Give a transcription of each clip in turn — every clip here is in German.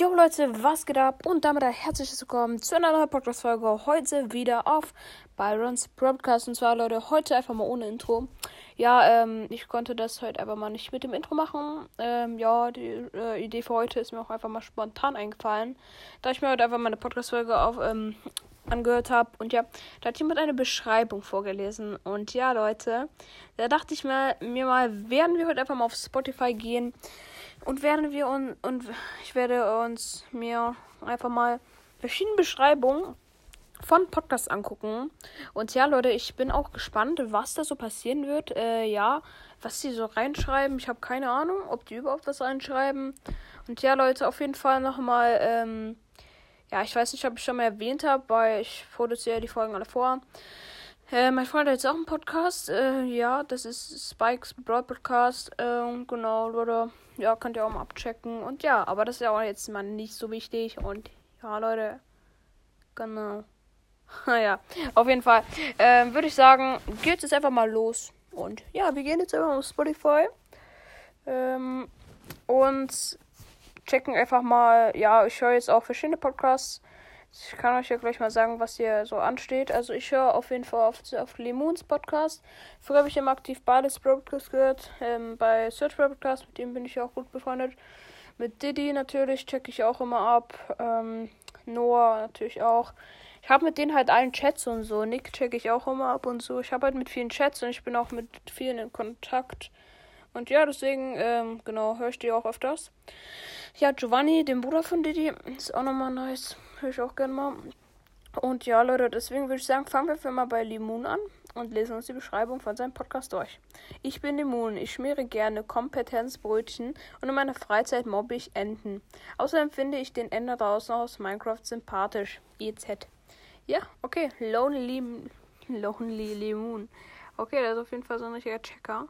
Jo Leute, was geht ab? Und damit ein herzliches Willkommen zu einer neuen Podcast-Folge. Heute wieder auf Byrons Podcast. Und zwar, Leute, heute einfach mal ohne Intro. Ja, ähm, ich konnte das heute einfach mal nicht mit dem Intro machen. Ähm, ja, die äh, Idee für heute ist mir auch einfach mal spontan eingefallen. Da ich mir heute einfach meine Podcast-Folge auf, ähm, angehört habe. Und ja, da hat jemand eine Beschreibung vorgelesen. Und ja, Leute, da dachte ich mir, mir mal, werden wir heute einfach mal auf Spotify gehen. Und werden wir uns und ich werde uns mir einfach mal verschiedene Beschreibungen von Podcasts angucken. Und ja, Leute, ich bin auch gespannt, was da so passieren wird. Äh, ja, was sie so reinschreiben. Ich habe keine Ahnung, ob die überhaupt was reinschreiben. Und ja, Leute, auf jeden Fall nochmal, ähm, ja, ich weiß nicht, ob ich schon mal erwähnt habe, weil ich produziere die Folgen alle vor. Mein Freund hat jetzt auch einen Podcast. Äh, ja, das ist Spikes Broad Podcast. Äh, genau, Leute. Ja, könnt ihr auch mal abchecken. Und ja, aber das ist ja auch jetzt mal nicht so wichtig. Und ja, Leute. Genau. naja, auf jeden Fall. Ähm, Würde ich sagen, geht jetzt einfach mal los. Und ja, wir gehen jetzt einfach auf Spotify. Ähm, und checken einfach mal. Ja, ich höre jetzt auch verschiedene Podcasts. Ich kann euch ja gleich mal sagen, was hier so ansteht. Also ich höre auf jeden Fall auf, auf Lemons Podcast. Früher habe ich immer aktiv beides Podcast gehört. Ähm, bei Search Podcast, mit dem bin ich auch gut befreundet. Mit Diddy natürlich checke ich auch immer ab. Ähm, Noah natürlich auch. Ich habe mit denen halt allen Chats und so. Nick checke ich auch immer ab und so. Ich habe halt mit vielen Chats und ich bin auch mit vielen in Kontakt. Und ja, deswegen, ähm, genau, höre ich die auch öfters. Ja, Giovanni, den Bruder von Didi, ist auch nochmal nice. Höre ich auch gerne mal. Und ja, Leute, deswegen würde ich sagen, fangen wir für mal bei Limon an und lesen uns die Beschreibung von seinem Podcast durch. Ich bin Limon, ich schmiere gerne Kompetenzbrötchen und in meiner Freizeit mobbe ich Enten. Außerdem finde ich den Ender draußen aus Minecraft sympathisch. EZ. Ja, okay. Lonely, Lonely Limon. Okay, der ist auf jeden Fall so ein richtiger Checker.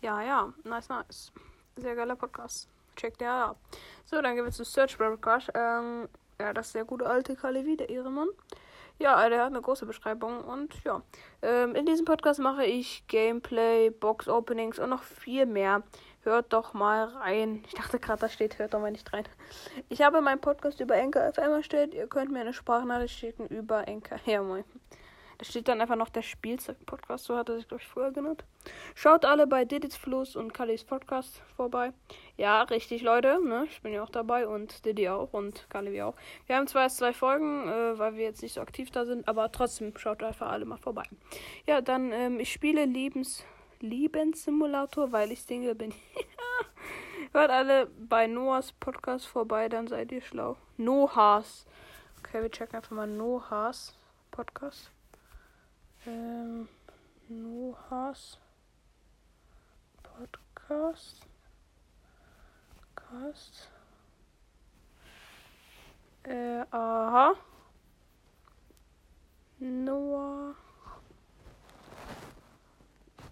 Ja, ja, nice, nice. Sehr geiler Podcast. Checkt der ab. So, dann gehen wir zu Search Broadcast. Ähm, ja, das ist der gute alte Kalevi, der Ehrenmann. Ja, der hat eine große Beschreibung und ja. Ähm, in diesem Podcast mache ich Gameplay, Box Openings und noch viel mehr. Hört doch mal rein. Ich dachte gerade, da steht, hört doch mal nicht rein. Ich habe meinen Podcast über Enker FM erstellt. Ihr könnt mir eine Sprachnachricht schicken über Enker. Ja, moin. Steht dann einfach noch der Spielzeug-Podcast, so hat er sich, glaube ich, früher genannt. Schaut alle bei Didits Fluss und Kallis Podcast vorbei. Ja, richtig, Leute. Ne? Ich bin ja auch dabei und Diddy auch und Kalli auch. Wir haben zwar erst zwei Folgen, äh, weil wir jetzt nicht so aktiv da sind, aber trotzdem schaut einfach alle mal vorbei. Ja, dann, ähm, ich spiele Lebens Lebenssimulator, weil ich Single bin. Hört alle bei Noahs Podcast vorbei, dann seid ihr schlau. Noahs. Okay, wir checken einfach mal Noahs Podcast. Ähm, Noahs Podcast. Cast. Äh, aha. Noah.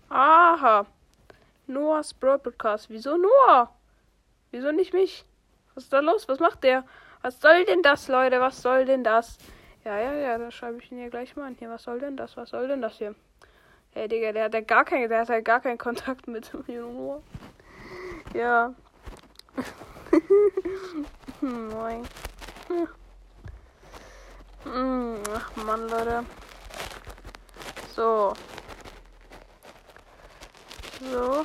Aha. Noahs Podcast. Wieso Noah? Wieso nicht mich? Was ist da los? Was macht der? Was soll denn das, Leute? Was soll denn das? Ja, ja, ja, da schreibe ich ihn hier gleich mal an. Hier, was soll denn das? Was soll denn das hier? Hey, Digga, der hat ja gar keinen, der hat ja gar keinen Kontakt mit Junor. Ja. Moin. Ach Mann, Leute. So. So.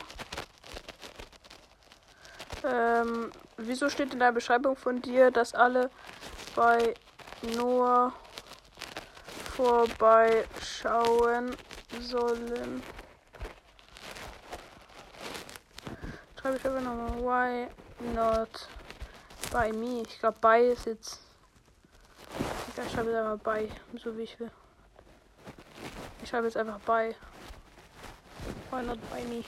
Ähm, wieso steht in der Beschreibung von dir, dass alle bei Noah vorbeischauen sollen. Schreibe ich aber nochmal. Why not by me? Ich glaube, by ist jetzt. Ich schreibe jetzt einfach by, so wie ich will. Ich schreibe jetzt einfach by. Why not by me?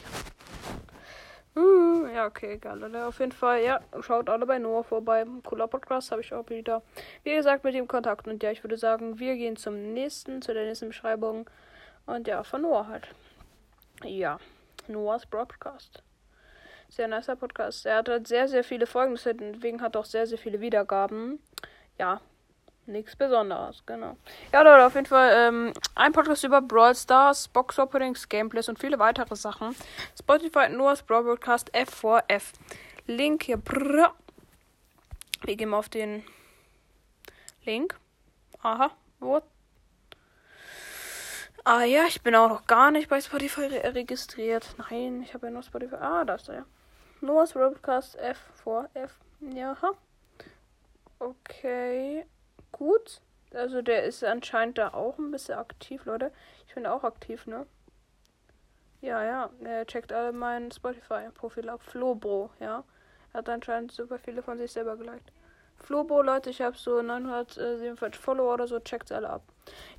Ja, okay, egal. Oder? Auf jeden Fall, ja, schaut alle bei Noah vorbei. Cooler Podcast habe ich auch wieder. Wie gesagt, mit ihm Kontakt. Und ja, ich würde sagen, wir gehen zum nächsten, zu der nächsten Beschreibung. Und ja, von Noah halt. Ja, Noahs Broadcast. Sehr nicer Podcast. Er hat halt sehr, sehr viele Folgen, deswegen hat er auch sehr, sehr viele Wiedergaben. Ja, Nichts Besonderes, genau. Ja, Leute, auf jeden Fall ähm, ein Podcast über Brawl Stars, Box Openings, Gameplays und viele weitere Sachen. Spotify Noah's Brawl Broadcast F4F. Link hier. Brrr. Wir gehen auf den Link. Aha, wo? Ah ja, ich bin auch noch gar nicht bei Spotify re registriert. Nein, ich habe ja nur Spotify. Ah, da ist er ja. Noah's Robcast F vor F. Ja. Okay. Gut. Also der ist anscheinend da auch ein bisschen aktiv, Leute. Ich bin auch aktiv, ne? Ja, ja. Er checkt alle mein Spotify-Profil ab. Flobro, ja. Er hat anscheinend super viele von sich selber geliked. Flobo, Leute, ich habe so 947 Follower oder so, checkt alle ab.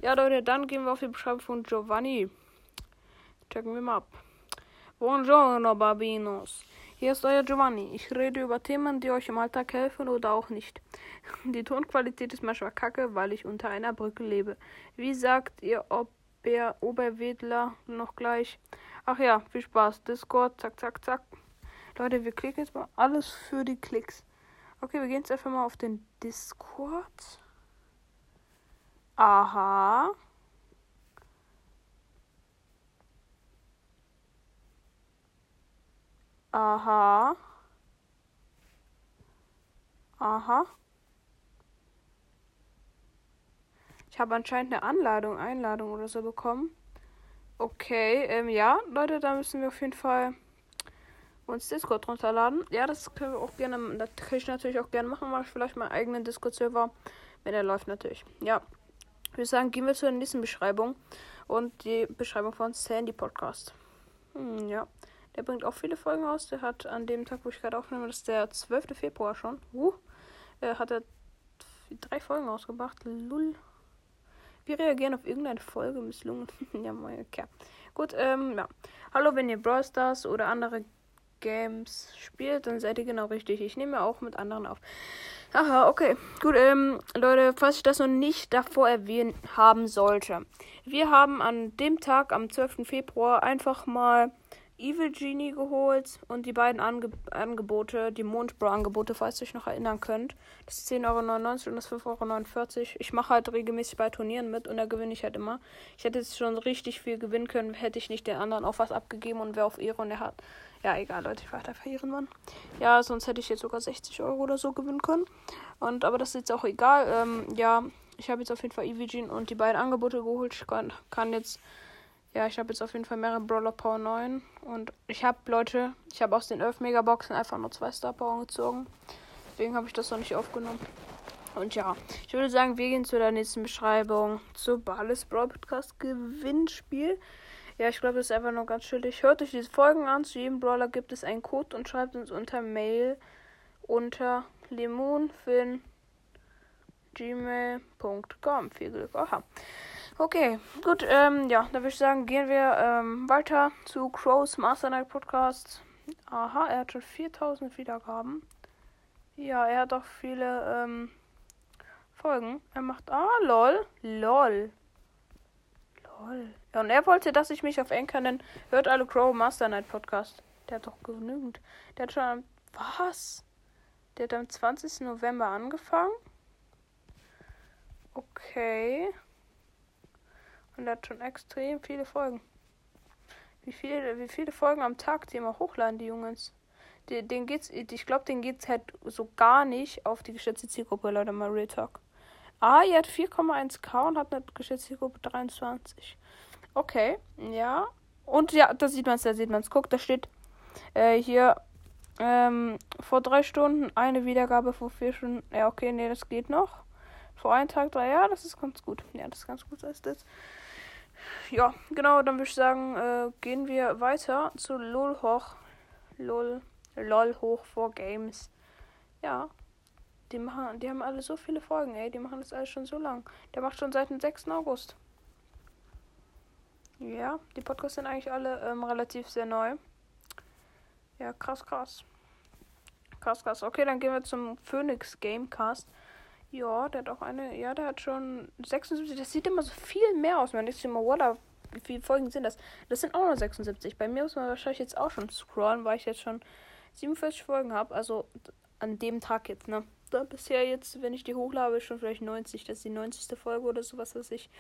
Ja, Leute, dann gehen wir auf die Beschreibung von Giovanni. Checken wir mal ab. Buongiorno, Babinos. Hier ist euer Giovanni. Ich rede über Themen, die euch im Alltag helfen oder auch nicht. Die Tonqualität ist manchmal kacke, weil ich unter einer Brücke lebe. Wie sagt ihr, ob der Oberwedler noch gleich? Ach ja, viel Spaß. Discord, zack, zack, zack. Leute, wir klicken jetzt mal alles für die Klicks. Okay, wir gehen jetzt einfach mal auf den Discord. Aha. Aha. Aha. Ich habe anscheinend eine Anladung, Einladung oder so bekommen. Okay, ähm, ja, Leute, da müssen wir auf jeden Fall uns Discord runterladen. Ja, das können wir auch gerne, das kann ich natürlich auch gerne machen, mache ich vielleicht meinen eigenen Discord-Server, wenn er läuft natürlich. Ja, ich würde sagen, gehen wir zur nächsten Beschreibung und die Beschreibung von Sandy Podcast. Hm, ja, der bringt auch viele Folgen aus. Der hat an dem Tag, wo ich gerade aufnehme, das ist der 12. Februar schon. Uh, hat er drei Folgen ausgebracht. Lull. Wir reagieren auf irgendeine Folge misslungen. ja, mein okay. Gut, ähm, ja. Hallo, wenn ihr Brawl Stars oder andere Games spielt, dann seid ihr genau richtig. Ich nehme auch mit anderen auf. Aha, okay. Gut, ähm, Leute, falls ich das noch nicht davor erwähnt haben sollte. Wir haben an dem Tag, am 12. Februar, einfach mal Evil Genie geholt und die beiden Ange Angebote, die Mondbro-Angebote, falls ihr euch noch erinnern könnt. Das ist 10,99 Euro und das 5,49 Euro. Ich mache halt regelmäßig bei Turnieren mit und da gewinne ich halt immer. Ich hätte jetzt schon richtig viel gewinnen können, hätte ich nicht den anderen auch was abgegeben und wer auf Ehre und er hat. Ja, egal, Leute, ich war da verlieren, Mann. Ja, sonst hätte ich jetzt sogar 60 Euro oder so gewinnen können. Und aber das ist jetzt auch egal. Ähm, ja, ich habe jetzt auf jeden Fall Evil und die beiden Angebote geholt. Ich kann, kann jetzt ja, ich habe jetzt auf jeden Fall mehrere Brawler Power 9. Und ich habe, Leute, ich habe aus den 11 Megaboxen einfach nur zwei Star Power gezogen. Deswegen habe ich das noch nicht aufgenommen. Und ja, ich würde sagen, wir gehen zu der nächsten Beschreibung. Zu Balles Brawl Podcast Gewinnspiel. Ja, ich glaube, das ist einfach nur ganz chillig. Hört euch diese Folgen an. Zu jedem Brawler gibt es einen Code und schreibt uns unter Mail unter lemonfin.gmail.com. Viel Glück. Aha. Okay, gut, ähm, ja, da würde ich sagen, gehen wir ähm, weiter zu Crows Master Night Podcast. Aha, er hat schon 4000 Wiedergaben. Ja, er hat auch viele ähm, Folgen. Er macht, ah, lol, lol. Lol. Ja, und er wollte, dass ich mich auf Anchor nenne. Hört alle Crow Master Night Podcast. Der hat doch genügend. Der hat schon, was? Der hat am 20. November angefangen. Okay. Und er hat schon extrem viele Folgen. Wie viele, wie viele Folgen am Tag die immer hochladen, die Jungs. Den, den geht's, ich glaube, den geht's halt so gar nicht auf die geschätzte Zielgruppe, Leute, mal Real Talk. Ah, ihr hat 4,1k und hat eine geschätzte Zielgruppe 23. Okay, ja. Und ja, da sieht man es, da sieht man es. Guckt, da steht äh, hier ähm, vor drei Stunden eine Wiedergabe, vor vier Stunden. Ja, okay, nee, das geht noch. Vor einem Tag drei, ja, das ist ganz gut. Ja, das ist ganz gut, ist das ja, genau, dann würde ich sagen, äh, gehen wir weiter zu LOL hoch. LOL, LOL hoch vor Games. Ja. Die machen, die haben alle so viele Folgen, ey. Die machen das alles schon so lang. Der macht schon seit dem 6. August. Ja, die Podcasts sind eigentlich alle ähm, relativ sehr neu. Ja, krass, krass. Krass, krass. Okay, dann gehen wir zum Phoenix Gamecast. Ja, der hat auch eine. Ja, der hat schon 76. Das sieht immer so viel mehr aus. Man denkt sich immer, voila, wie viele Folgen sind das? Das sind auch nur 76. Bei mir muss man wahrscheinlich jetzt auch schon scrollen, weil ich jetzt schon 47 Folgen habe. Also an dem Tag jetzt, ne? Da bisher jetzt, wenn ich die hochlade, schon vielleicht 90. Das ist die 90. Folge oder sowas, was ich.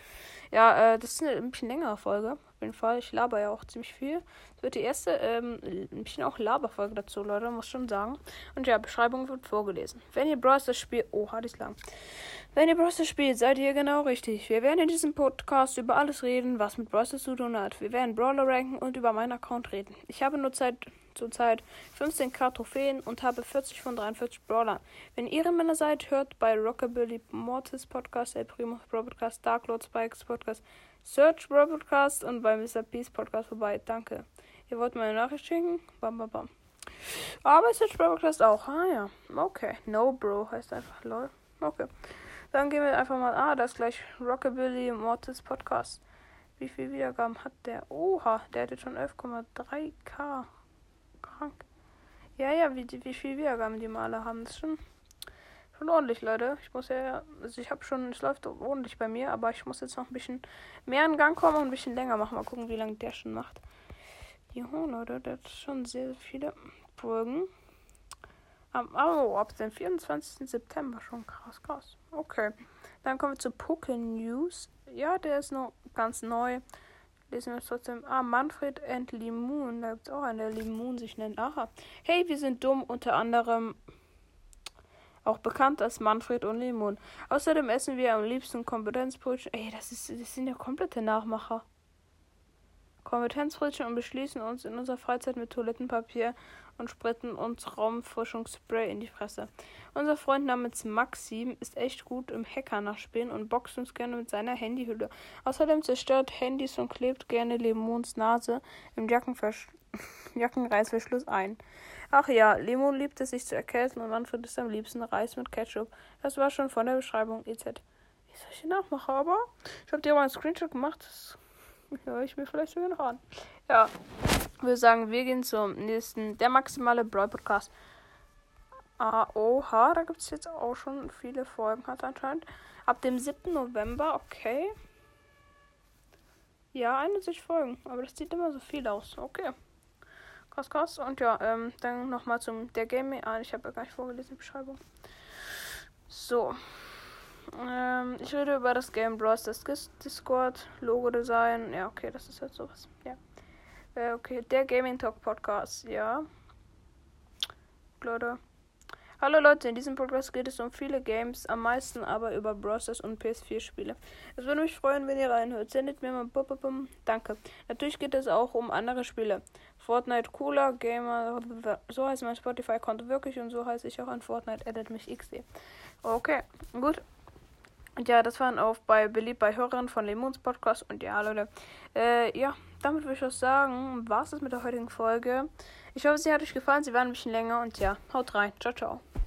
Ja, äh, das ist eine ein bisschen längere Folge. Auf jeden Fall. Ich laber ja auch ziemlich viel. Das wird die erste, ähm, ein bisschen auch Laberfolge dazu, Leute, muss schon sagen. Und ja, Beschreibung wird vorgelesen. Wenn ihr Browser spielt. Oh, hat ich lang. Wenn ihr Browser spielt, seid ihr genau richtig. Wir werden in diesem Podcast über alles reden, was mit Browser zu tun hat. Wir werden Brawler ranken und über meinen Account reden. Ich habe nur Zeit zurzeit 15k Trophäen und habe 40 von 43 Brawlern. Wenn ihr Männer seid, hört bei Rockabilly Mortis Podcast, El Primo Podcast, Dark Lord Spikes Podcast, Search Bro Podcast und bei Mr. Peace Podcast vorbei. Danke. Ihr wollt meine Nachricht schicken? Bam, bam, bam. Aber Search Bro Podcast auch. Ah ja. Okay. No Bro heißt einfach lol. Okay. Dann gehen wir einfach mal. Ah, das ist gleich Rockabilly Mortis Podcast. Wie viele Wiedergaben hat der? Oha, der hat jetzt schon 11,3k. Krank. Ja, ja, wie, wie viele Wiedergaben die Male haben. Das ist schon, schon ordentlich, Leute. Ich muss ja, also ich habe schon, es läuft ordentlich bei mir, aber ich muss jetzt noch ein bisschen mehr in Gang kommen und ein bisschen länger machen. Mal gucken, wie lange der schon macht. Jo, Leute, das ist schon sehr viele Folgen. oh, ab dem 24. September schon. Krass, krass. Okay. Dann kommen wir zu Poké News. Ja, der ist noch ganz neu. Lesen wir es trotzdem. Ah, Manfred and Limon. Da gibt es auch einen, der Limon sich nennt. Aha. Hey, wir sind dumm. Unter anderem auch bekannt als Manfred und Limon. Außerdem essen wir am liebsten Kompetenzbrötchen. Ey, das, ist, das sind ja komplette Nachmacher. Kompetenzbrötchen und beschließen uns in unserer Freizeit mit Toilettenpapier und spritzen uns Raumforschungsspray in die Fresse. Unser Freund namens Maxim ist echt gut im Hacker nachspielen und boxt uns gerne mit seiner Handyhülle. Außerdem zerstört Handys und klebt gerne Lemons Nase im Jackenversch Jackenreißverschluss ein. Ach ja, Lemon liebt es sich zu erkälten und Manfred ist am liebsten Reis mit Ketchup. Das war schon von der Beschreibung EZ. Ich soll ich nachmachen, aber ich habe dir mal einen Screenshot gemacht. Das höre ich mir vielleicht sogar noch an. Ja, ich würde sagen, wir gehen zum nächsten, der maximale Brawl Podcast. Oha, da gibt es jetzt auch schon viele Folgen, hat anscheinend. Ab dem 7. November, okay. Ja, 71 Folgen, aber das sieht immer so viel aus. Okay. Krass, krass. Und ja, ähm, dann nochmal zum der Gaming. Ah, ich habe ja gar nicht vorgelesen, die Beschreibung. So. Ähm, ich rede über das Game Bros. das Discord, Logo-Design. Ja, okay, das ist halt sowas. Ja. Äh, okay, der Gaming Talk Podcast, ja. Leute. Hallo Leute, in diesem Podcast geht es um viele Games, am meisten aber über Browsers und PS4-Spiele. Es würde mich freuen, wenn ihr reinhört. Sendet mir mal bum, bum. Danke. Natürlich geht es auch um andere Spiele. Fortnite Cooler, Gamer, so heißt mein Spotify-Konto wirklich und so heiße ich auch an Fortnite, edit mich XD. Okay, gut. Und ja, das waren auch bei beliebt bei Hörern von Lemons Podcast. Und ja, Leute, äh, ja, damit würde ich auch sagen, war es das mit der heutigen Folge. Ich hoffe, sie hat euch gefallen. Sie war ein bisschen länger. Und ja, haut rein. Ciao, ciao.